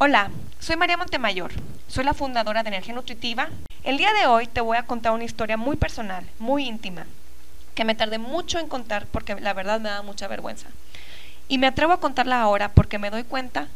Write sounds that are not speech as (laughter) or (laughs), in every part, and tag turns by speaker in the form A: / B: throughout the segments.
A: Hola, soy María Montemayor, soy la fundadora de Energía Nutritiva. El día de hoy te voy a contar una historia muy personal, muy íntima, que me tardé mucho en contar porque la verdad me da mucha vergüenza. Y me atrevo a contarla ahora porque me doy cuenta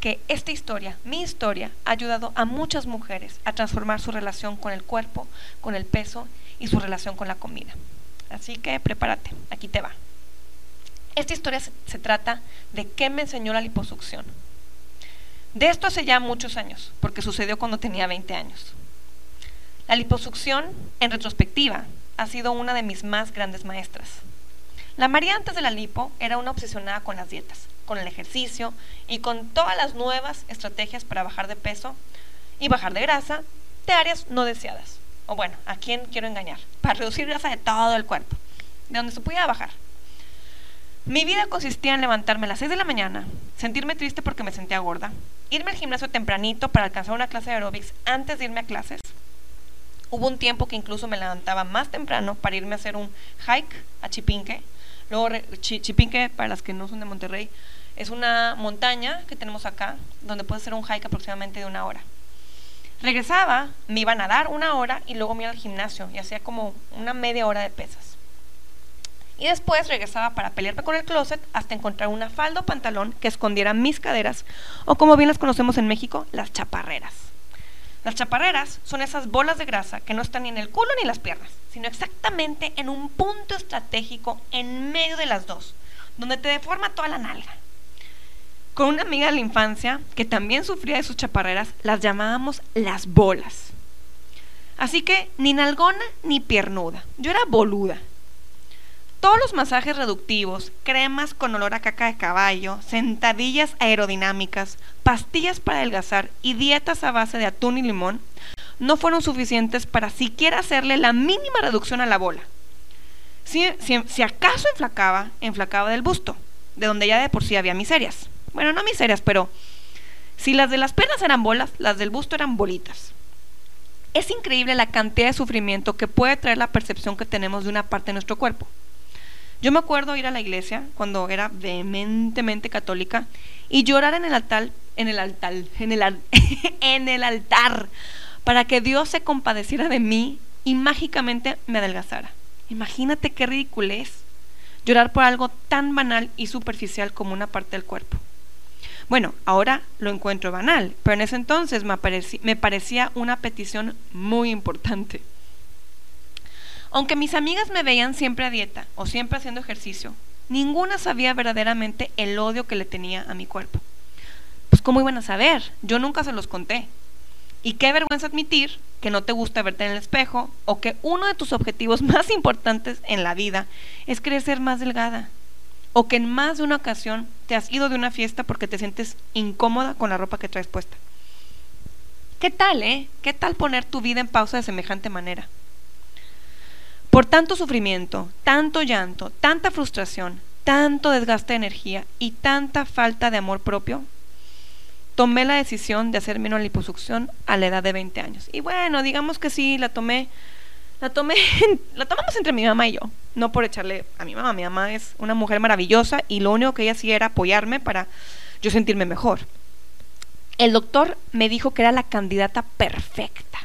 A: que esta historia, mi historia, ha ayudado a muchas mujeres a transformar su relación con el cuerpo, con el peso y su relación con la comida. Así que prepárate, aquí te va. Esta historia se, trata de qué me enseñó la liposucción. De esto hace ya muchos años, porque sucedió cuando tenía 20 años. La liposucción, en retrospectiva, ha sido una de mis más grandes maestras. La María antes de la lipo era una obsesionada con las dietas, con el ejercicio y con todas las nuevas estrategias para bajar de peso y bajar de grasa de áreas no deseadas. O bueno, ¿a quién quiero engañar? Para reducir grasa de todo el cuerpo, de donde se pudiera bajar. Mi vida consistía en levantarme a las 6 de la mañana, sentirme triste porque me sentía gorda, irme al gimnasio tempranito para alcanzar una clase de aerobics antes de irme a clases. Hubo un tiempo que incluso me levantaba más temprano para irme a hacer un hike a Chipinque. Luego, Chipinque, para las que no son de Monterrey, es una montaña que tenemos acá, donde puedes hacer un hike aproximadamente de una hora. Regresaba, me iba a nadar una hora y luego me iba al gimnasio y hacía como una media hora de pesas. Y después regresaba para pelearme con el closet hasta encontrar una falda o pantalón que escondiera mis caderas, o como bien las conocemos en México, las chaparreras. Las chaparreras son esas bolas de grasa que no están ni en el culo ni las piernas, sino exactamente en un punto estratégico en medio de las dos, donde te deforma toda la nalga. Con una amiga de la infancia que también sufría de sus chaparreras, las llamábamos las bolas. Así que ni nalgona ni piernuda, yo era boluda, todos los masajes reductivos, cremas con olor a caca de caballo, sentadillas aerodinámicas, pastillas para adelgazar y dietas a base de atún y limón no fueron suficientes para siquiera hacerle la mínima reducción a la bola. Si, acaso enflacaba, enflacaba del busto, de donde ya de por sí había miserias. Bueno, no miserias, pero si las de las piernas eran bolas, las del busto eran bolitas. Es increíble la cantidad de sufrimiento que puede traer la percepción que tenemos de una parte de nuestro cuerpo. Yo me acuerdo ir a la iglesia cuando era vehementemente católica y llorar en el altar, en el altar, en el, (laughs) en el altar, para que Dios se compadeciera de mí y mágicamente me adelgazara. Imagínate qué ridículo es llorar por algo tan banal y superficial como una parte del cuerpo. Bueno, ahora lo encuentro banal, pero en ese entonces me, me parecía una petición muy importante. Aunque mis amigas me veían siempre a dieta o siempre haciendo ejercicio, ninguna sabía verdaderamente el odio que le tenía a mi cuerpo. Pues ¿cómo iban a saber? Yo nunca se los conté. Y qué vergüenza admitir que no te gusta verte en el espejo o que uno de tus objetivos (laughs) más importantes en la vida es crecer más delgada. O que en más de una ocasión te has ido de una fiesta porque te sientes incómoda con la ropa que traes puesta. ¿Qué tal, eh? ¿Qué tal poner tu vida en pausa de semejante manera? Por tanto sufrimiento, tanto llanto, tanta frustración, tanto desgaste de energía y tanta falta de amor propio, tomé la decisión de hacerme una liposucción a la edad de 20 años. Y bueno, digamos que sí, la tomé, la tomé, (laughs) la tomamos entre mi mamá y yo, no por echarle a mi mamá. Mi mamá es una mujer maravillosa y lo único que ella hacía era apoyarme para yo sentirme mejor. El doctor me dijo que era la candidata perfecta.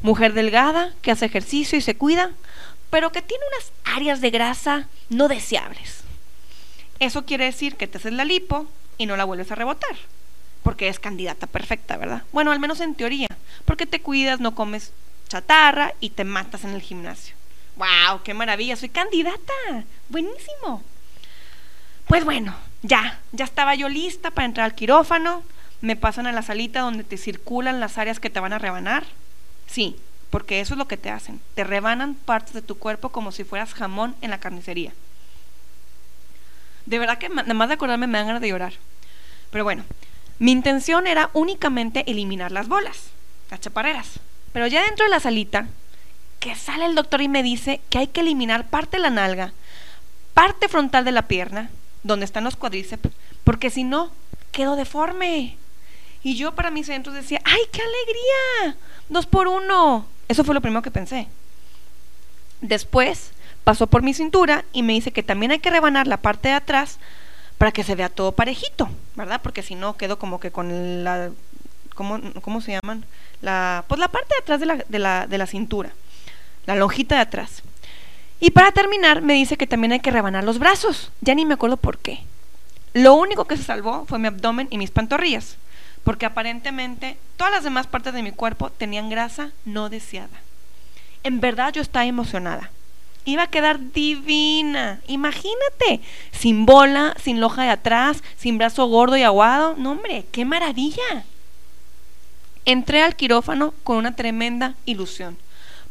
A: Mujer delgada, que hace ejercicio y se cuida, pero que tiene unas áreas de grasa no deseables. Eso quiere decir que te haces la lipo y no la vuelves a rebotar, porque es candidata perfecta, ¿verdad? Bueno, al menos en teoría, porque te cuidas, no comes chatarra y te matas en el gimnasio. ¡Wow! ¡Qué maravilla! Soy candidata. Buenísimo. Pues bueno, ya, ya estaba yo lista para entrar al quirófano. Me pasan a la salita donde te circulan las áreas que te van a rebanar. Sí, porque eso es lo que te hacen. Te rebanan partes de tu cuerpo como si fueras jamón en la carnicería. De verdad que nada más de acordarme me dan ganas de llorar. Pero bueno, mi intención era únicamente eliminar las bolas, las chaparreras. Pero ya dentro de la salita, que sale el doctor y me dice que hay que eliminar parte de la nalga, parte frontal de la pierna, donde están los cuádriceps, porque si no, quedo deforme. Y yo para mis centros decía, ¡ay, qué alegría! Dos por uno. Eso fue lo primero que pensé. Después pasó por mi cintura y me dice que también hay que rebanar la parte de atrás para que se vea todo parejito, ¿verdad? Porque si no, quedo como que con la, ¿cómo, cómo se llaman? La, pues la parte de atrás de la, de, la, de la cintura, la lonjita de atrás. Y para terminar, me dice que también hay que rebanar los brazos. Ya ni me acuerdo por qué. Lo único que se salvó fue mi abdomen y mis pantorrillas, porque aparentemente todas las demás partes de mi cuerpo tenían grasa no deseada. En verdad yo estaba emocionada. Iba a quedar divina. Imagínate, sin bola, sin loja de atrás, sin brazo gordo y aguado. No, hombre, qué maravilla. Entré al quirófano con una tremenda ilusión.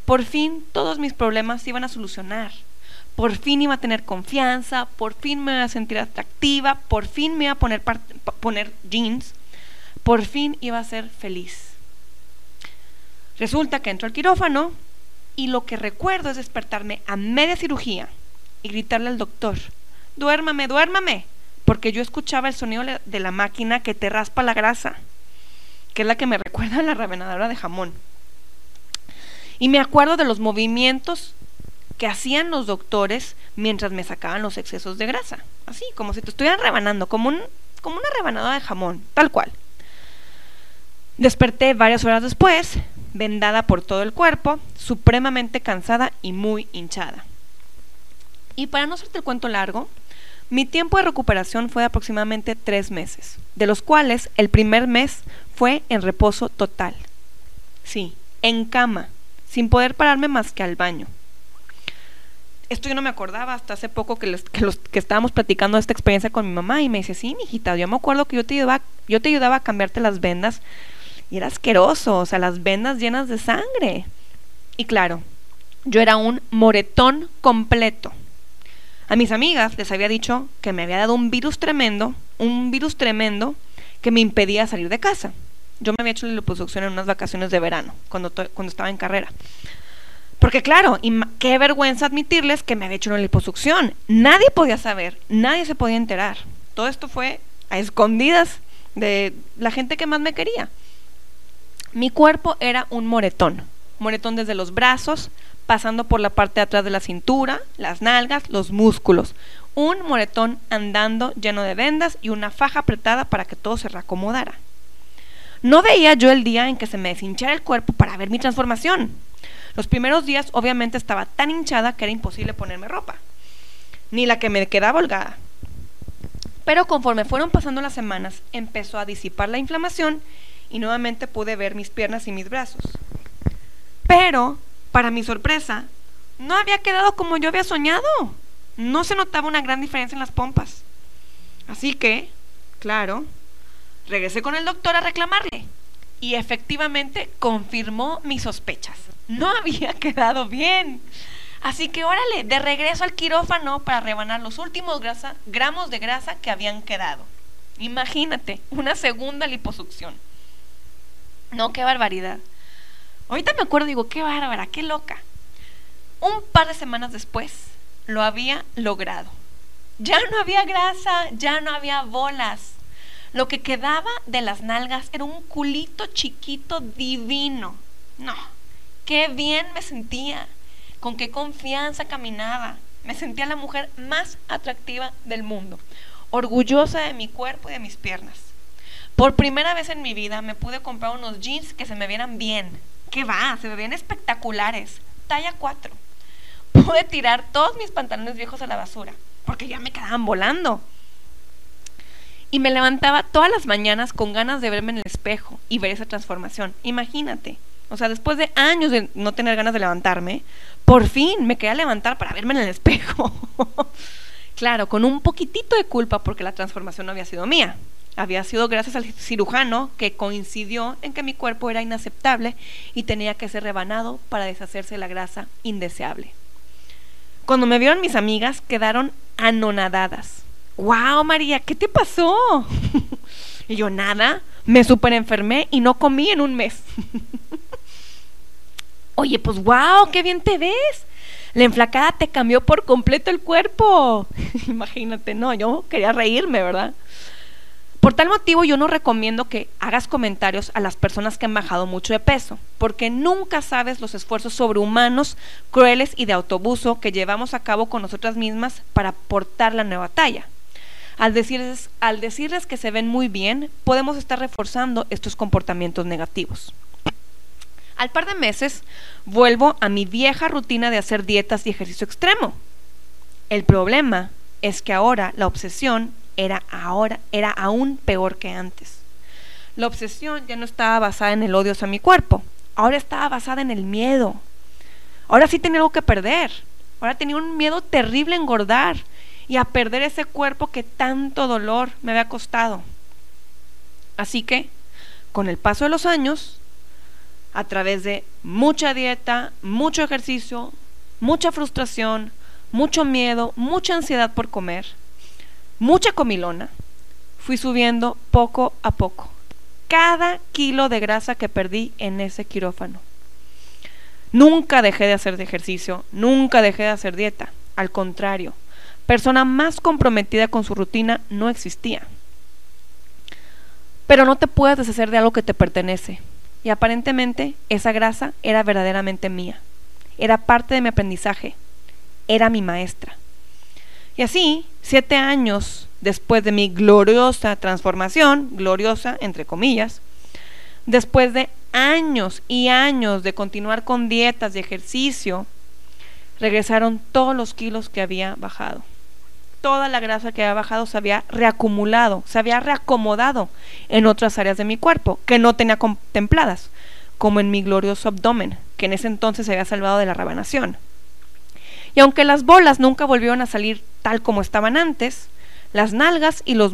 A: Por fin todos mis problemas se iban a solucionar. Por fin iba a tener confianza, por fin me iba a sentir atractiva, por fin me iba a poner, poner jeans, por fin iba a ser feliz. Resulta que entro al quirófano y lo que recuerdo es despertarme a media cirugía y gritarle al doctor, duérmame, duérmame, porque yo escuchaba el sonido de la máquina que te raspa la grasa, que es la que me (laughs) recuerda a la revenadora de jamón. Y me acuerdo de los movimientos que hacían los doctores mientras me sacaban los excesos de grasa. Así, como si te estuvieran rebanando, como, como una rebanada de jamón, tal cual. Desperté varias horas después, vendada por todo el cuerpo, supremamente cansada y muy hinchada. Y para no hacerte el cuento largo, mi tiempo de recuperación fue de aproximadamente tres meses, de los cuales el primer mes fue en reposo total. Sí, en cama, sin poder pararme más que al baño. Esto yo no me acordaba hasta hace poco que, los, que estábamos platicando esta experiencia con mi mamá y me dice, sí, mijita, yo me acuerdo que yo te ayudaba, yo te ayudaba a cambiarte las vendas y era asqueroso, o sea, las vendas llenas de sangre. Y claro, yo era un moretón completo. A mis amigas les había dicho que me había dado un virus tremendo, un virus tremendo que me impedía salir de casa. Yo me había hecho la liposucción en unas vacaciones de verano, cuando, cuando estaba en carrera. Porque claro, y qué vergüenza admitirles que me había hecho una liposucción. Nadie podía saber, nadie se podía enterar. Todo esto fue a escondidas de la gente que más me quería. Mi cuerpo era un moretón, moretón desde los brazos, pasando por la parte de atrás de la cintura, las nalgas, los músculos. Un moretón andando lleno de vendas y una faja apretada para que todo se reacomodara. No veía yo el día en que se me deshinchara el cuerpo para ver mi transformación. Los primeros días obviamente estaba tan hinchada que era imposible ponerme ropa, ni la que me quedaba holgada. Pero conforme fueron pasando las semanas, empezó a disipar la inflamación y nuevamente pude ver mis piernas y mis brazos. Pero, para mi sorpresa, no había quedado como yo había soñado. No se notaba una gran diferencia en las pompas. Así que, claro, Regresé con el doctor a reclamarle y efectivamente confirmó mis sospechas. No había (laughs) quedado bien. Así que órale, de regreso al quirófano para rebanar los últimos gramos de grasa que habían quedado. Imagínate, una segunda liposucción. No, qué barbaridad. Ahorita me acuerdo, digo, qué bárbara, qué loca. Un par de semanas después, lo había logrado. Ya no había grasa, ya no había bolas. Lo que quedaba de las nalgas era un culito chiquito divino. No, qué bien me sentía, con qué confianza caminaba. Me sentía la mujer más atractiva del mundo, orgullosa de mi cuerpo y de mis piernas. Por primera vez en mi vida me pude comprar unos jeans que se me vieran bien. ¿Qué va? Se me ven espectaculares. Talla 4. (laughs) Pude tirar todos mis pantalones viejos a la basura, porque ya me quedaban volando y me levantaba todas las mañanas con ganas de verme en el espejo y ver esa transformación. Imagínate. O sea, después de años de no tener ganas de levantarme, por fin me quería levantar para verme en el espejo. (laughs) claro, con un poquitito de culpa porque la transformación no había sido mía. Había sido gracias al cirujano que coincidió en que mi cuerpo era inaceptable y tenía que ser rebanado para deshacerse de la grasa indeseable. Cuando me vieron mis amigas, quedaron anonadadas wow, María, ¿qué te pasó? (laughs) y yo, nada, me super enfermé y no comí en un mes. (laughs) Oye, pues wow, qué bien te ves. La enflacada te cambió por completo el cuerpo. (laughs) Imagínate, no, yo quería reírme, ¿verdad? Por tal motivo yo no recomiendo que hagas comentarios a las personas que han bajado mucho de peso, porque nunca sabes los esfuerzos sobrehumanos, crueles y de autobuso que llevamos a cabo con nosotras mismas para portar la nueva talla. Al decirles, al decirles que se ven muy bien, podemos estar reforzando estos comportamientos negativos. Al par de meses, vuelvo a mi vieja rutina de hacer dietas y ejercicio extremo. El problema es que ahora la obsesión era ahora era aún peor que antes. La obsesión ya no estaba basada en el odio hacia mi cuerpo, ahora estaba basada en el miedo. Ahora sí tenía algo que perder. Ahora tenía un miedo terrible a engordar y a perder ese cuerpo que tanto dolor me había costado. Así que, con el paso de los años, a través de mucha dieta, mucho ejercicio, mucha frustración, mucho miedo, mucha ansiedad por comer, mucha comilona, fui subiendo poco a poco cada kilo de grasa que perdí en ese quirófano. Nunca dejé de hacer ejercicio, nunca dejé de hacer dieta. Al contrario, persona más comprometida con su rutina no existía. Pero no te puedes deshacer de algo que te pertenece. Y aparentemente esa grasa era verdaderamente mía. Era parte de mi aprendizaje. Era mi maestra. Y así, siete años después de mi gloriosa transformación, gloriosa entre comillas, después de años y años de continuar con dietas y ejercicio, regresaron todos los kilos que había bajado. Toda la grasa que había bajado se había reacumulado, se había reacomodado en otras áreas de mi cuerpo que no tenía contempladas, como en mi glorioso abdomen, que en ese entonces se había salvado de la rebanación. Y aunque las bolas nunca volvieron a salir tal como estaban antes, las nalgas y los,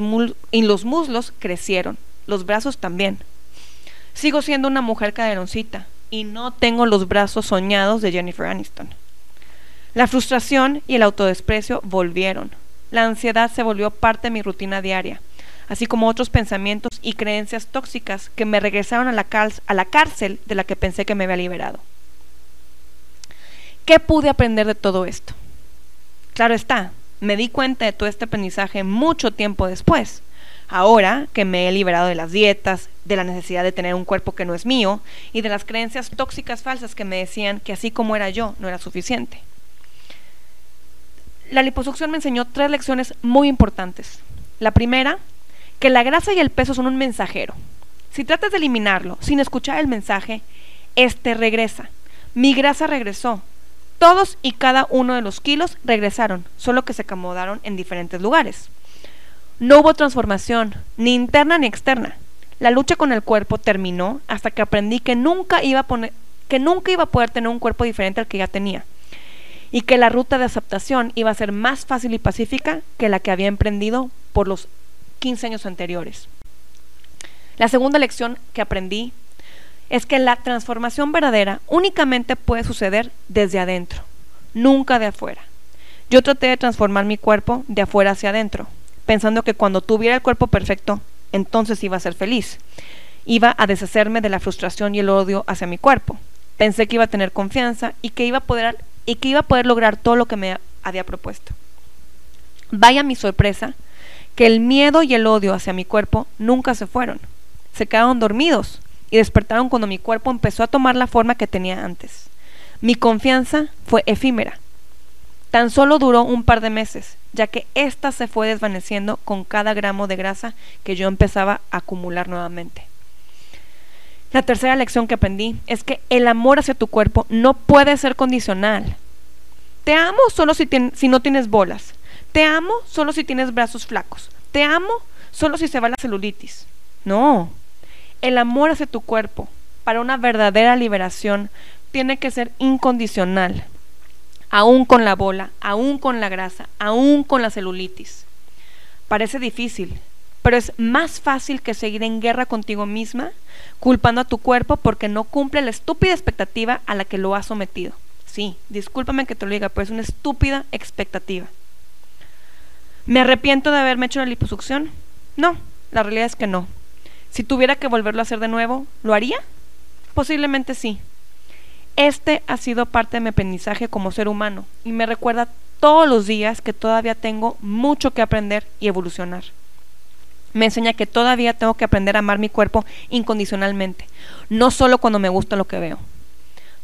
A: y los muslos crecieron, los brazos también. Sigo siendo una mujer caderoncita y no tengo los brazos soñados de Jennifer Aniston. La frustración y el autodesprecio volvieron. La ansiedad se volvió parte de mi rutina diaria, así como otros pensamientos y creencias tóxicas que me regresaron a la, a la cárcel de la que pensé que me había liberado. ¿Qué pude aprender de todo esto? Claro está, me di cuenta de todo este aprendizaje mucho tiempo después. Ahora que me he liberado de las dietas, de la necesidad de tener un cuerpo que no es mío y de las creencias tóxicas falsas que me decían que así como era yo no era suficiente. La liposucción me enseñó tres lecciones muy importantes. La primera, que la grasa y el peso son un mensajero. Si tratas de eliminarlo sin escuchar el mensaje, este regresa. Mi grasa regresó, todos y cada uno de los kilos regresaron, solo que se acomodaron en diferentes lugares. No hubo transformación, ni interna ni externa. La lucha con el cuerpo terminó hasta que aprendí que nunca iba a que nunca iba a poder tener un cuerpo diferente al que ya tenía y que la ruta de aceptación iba a ser más fácil y pacífica que la que había emprendido por los 15 años anteriores. La segunda lección que aprendí es que la transformación verdadera únicamente puede suceder desde adentro, nunca de afuera. Yo traté de transformar mi cuerpo de afuera hacia adentro, pensando que cuando tuviera el cuerpo perfecto, entonces iba a ser feliz. Iba a deshacerme de la frustración y el odio hacia mi cuerpo. Pensé que iba a tener confianza y que iba a poder, y que iba a poder lograr todo lo que me había propuesto. Vaya mi sorpresa que el miedo y el odio hacia mi cuerpo nunca se fueron. Se quedaron dormidos y despertaron cuando mi cuerpo empezó a tomar la forma que tenía antes. Mi confianza fue efímera. Tan solo duró un par de meses, ya que ésta se fue desvaneciendo con cada gramo de grasa que yo empezaba a acumular nuevamente. La tercera lección que aprendí es que el amor hacia tu cuerpo no puede ser condicional. Te amo solo si, si no tienes bolas. Te amo solo si tienes brazos flacos. Te amo solo si se va la celulitis. No, el amor hacia tu cuerpo para una verdadera liberación tiene que ser incondicional, aún con la bola, aún con la grasa, aún con la celulitis. Parece difícil, pero es más fácil que seguir en guerra contigo misma, culpando a tu cuerpo porque no cumple la estúpida expectativa a la que lo has sometido. Sí, discúlpame que te lo diga, pero es una estúpida expectativa. ¿Me arrepiento de haberme hecho la liposucción? No, la realidad es que no. Si tuviera que volverlo a hacer de nuevo, ¿lo haría? Posiblemente sí. Este ha sido parte de mi aprendizaje como ser humano y me recuerda todos los días que todavía tengo mucho que aprender y evolucionar. Me enseña que todavía tengo que aprender a amar mi cuerpo incondicionalmente, no solo cuando me gusta lo que veo.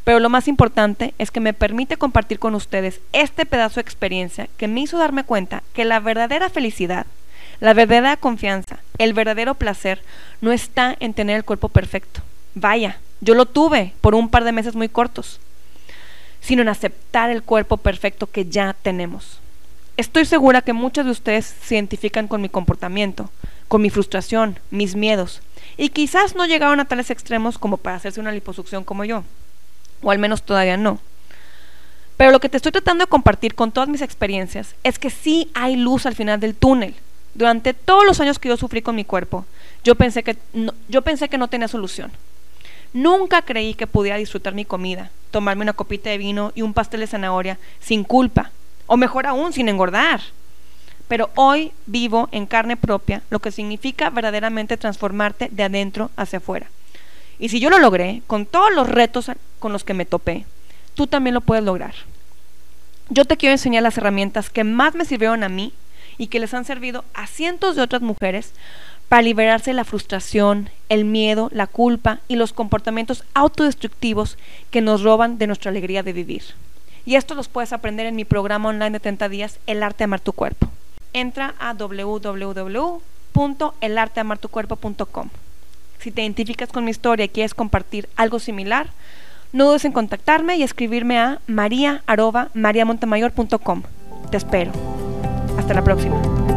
A: Pero lo más importante es que me permite compartir con ustedes este pedazo de experiencia que me hizo darme cuenta que la verdadera felicidad La verdadera confianza, el verdadero placer, no está en tener el cuerpo perfecto. Vaya, yo lo tuve por un par de meses muy cortos, sino en aceptar el cuerpo perfecto que ya tenemos. Estoy segura que muchos de ustedes se identifican con mi comportamiento, con mi frustración, mis miedos, y quizás no llegaron a tales extremos como para hacerse una liposucción como yo, o al menos todavía no. Pero lo que te estoy tratando de compartir con todas mis experiencias es que sí hay luz al final del túnel. Durante todos los años que yo sufrí con mi cuerpo, yo pensé que no, yo pensé que no tenía solución. Nunca creí que pudiera disfrutar mi comida, tomarme una copita de vino y un pastel de zanahoria sin culpa, o mejor aún, sin engordar. Pero hoy vivo en carne propia lo que significa verdaderamente transformarte de adentro hacia afuera. Y si yo lo logré, con todos los retos con los que me topé, tú también lo puedes lograr. Yo te quiero enseñar las herramientas que más me sirvieron a mí y que les han servido a cientos de otras mujeres para liberarse de la frustración, el miedo, la culpa y los comportamientos autodestructivos que nos roban de nuestra alegría de vivir. Y esto los puedes aprender en mi programa online de 30 días, El arte de amar tu cuerpo. Entra a www.elarteamartucuerpo.com. Si te identificas con mi historia y quieres compartir algo similar, no dudes en contactarme y escribirme a maria.mariamontemayor.com. Te espero. Hasta la próxima.